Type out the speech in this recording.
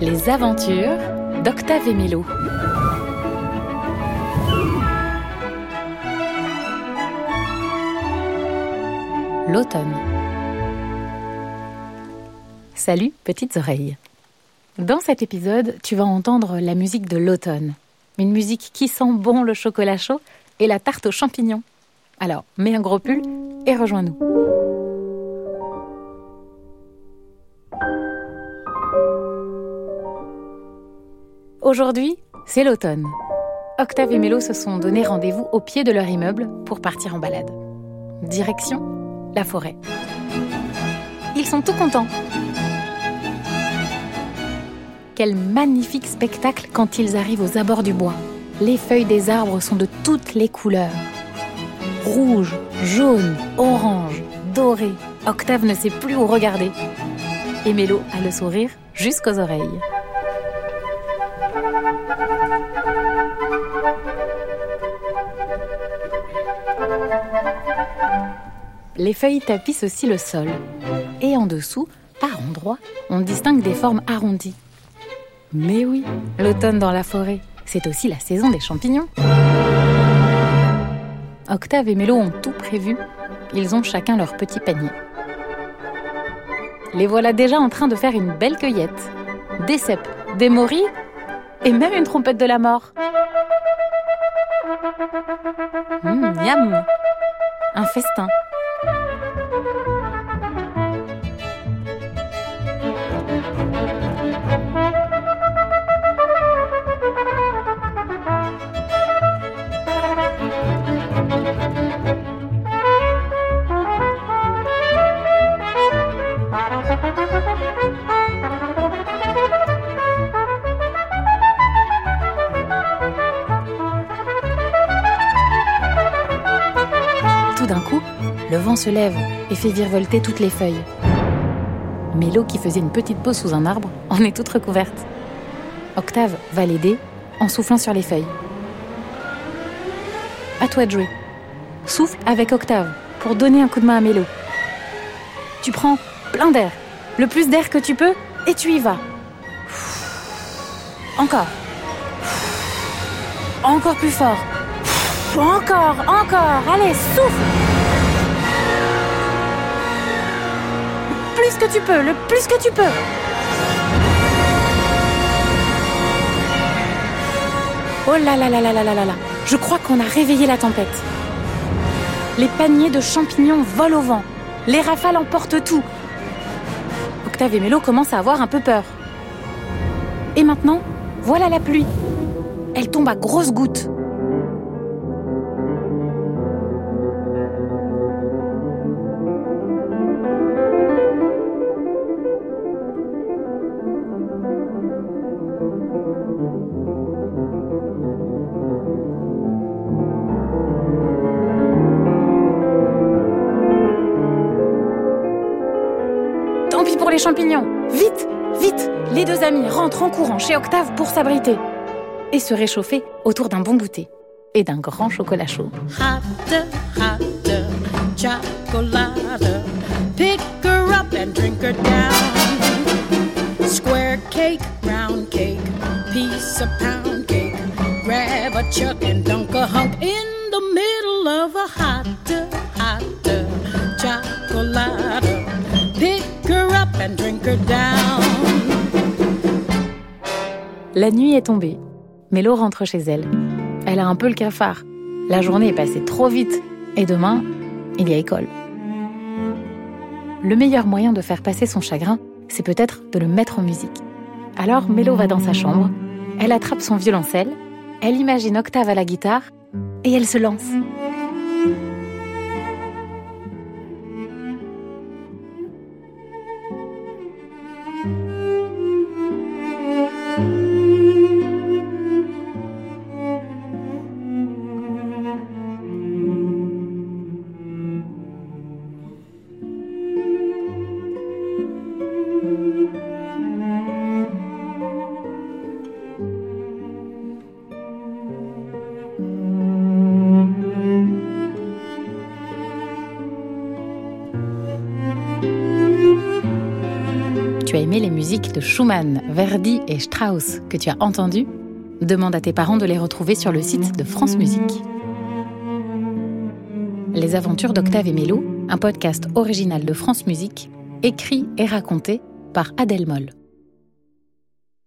Les aventures d'Octave et. L'automne. Salut, petites oreilles. Dans cet épisode, tu vas entendre la musique de l'automne. Une musique qui sent bon le chocolat chaud et la tarte aux champignons. Alors, mets un gros pull et rejoins-nous. Aujourd'hui, c'est l'automne. Octave et Mélo se sont donné rendez-vous au pied de leur immeuble pour partir en balade. Direction la forêt. Ils sont tout contents. Quel magnifique spectacle quand ils arrivent aux abords du bois. Les feuilles des arbres sont de toutes les couleurs. Rouge, jaune, orange, doré. Octave ne sait plus où regarder. Et Mélo a le sourire jusqu'aux oreilles. Les feuilles tapissent aussi le sol. Et en dessous, par endroits, on distingue des formes arrondies. Mais oui, l'automne dans la forêt, c'est aussi la saison des champignons. Octave et Mélo ont tout prévu. Ils ont chacun leur petit panier. Les voilà déjà en train de faire une belle cueillette. Des cèpes, des morilles et même une trompette de la mort. Hum, miam Un festin. D'un coup, le vent se lève et fait virevolter toutes les feuilles. Mélo, qui faisait une petite pause sous un arbre, en est toute recouverte. Octave va l'aider en soufflant sur les feuilles. À toi de jouer. Souffle avec Octave pour donner un coup de main à Mélo. Tu prends plein d'air, le plus d'air que tu peux, et tu y vas. Encore. Encore plus fort. Encore, encore. Allez, souffle. Le plus que tu peux, le plus que tu peux. Oh là là là là là là là là. Je crois qu'on a réveillé la tempête. Les paniers de champignons volent au vent. Les rafales emportent tout. Octave et Mélo commencent à avoir un peu peur. Et maintenant, voilà la pluie. Elle tombe à grosses gouttes. Tant pis pour les champignons. Vite, vite, les deux amis rentrent en courant chez Octave pour s'abriter et se réchauffer autour d'un bon goûter et d'un grand chocolat chaud. Piece of pound. Grab a chuck and dunk a hunk in the middle of a hotter, chocolate. Pick her up and drink her down. La nuit est tombée. Mélo rentre chez elle. Elle a un peu le cafard. La journée est passée trop vite. Et demain, il y a école. Le meilleur moyen de faire passer son chagrin, c'est peut-être de le mettre en musique. Alors Mélo va dans sa chambre, elle attrape son violoncelle, elle imagine Octave à la guitare, et elle se lance. As aimé les musiques de Schumann, Verdi et Strauss que tu as entendues? Demande à tes parents de les retrouver sur le site de France Musique. Les aventures d'Octave et Mélo, un podcast original de France Musique, écrit et raconté par Adèle Moll.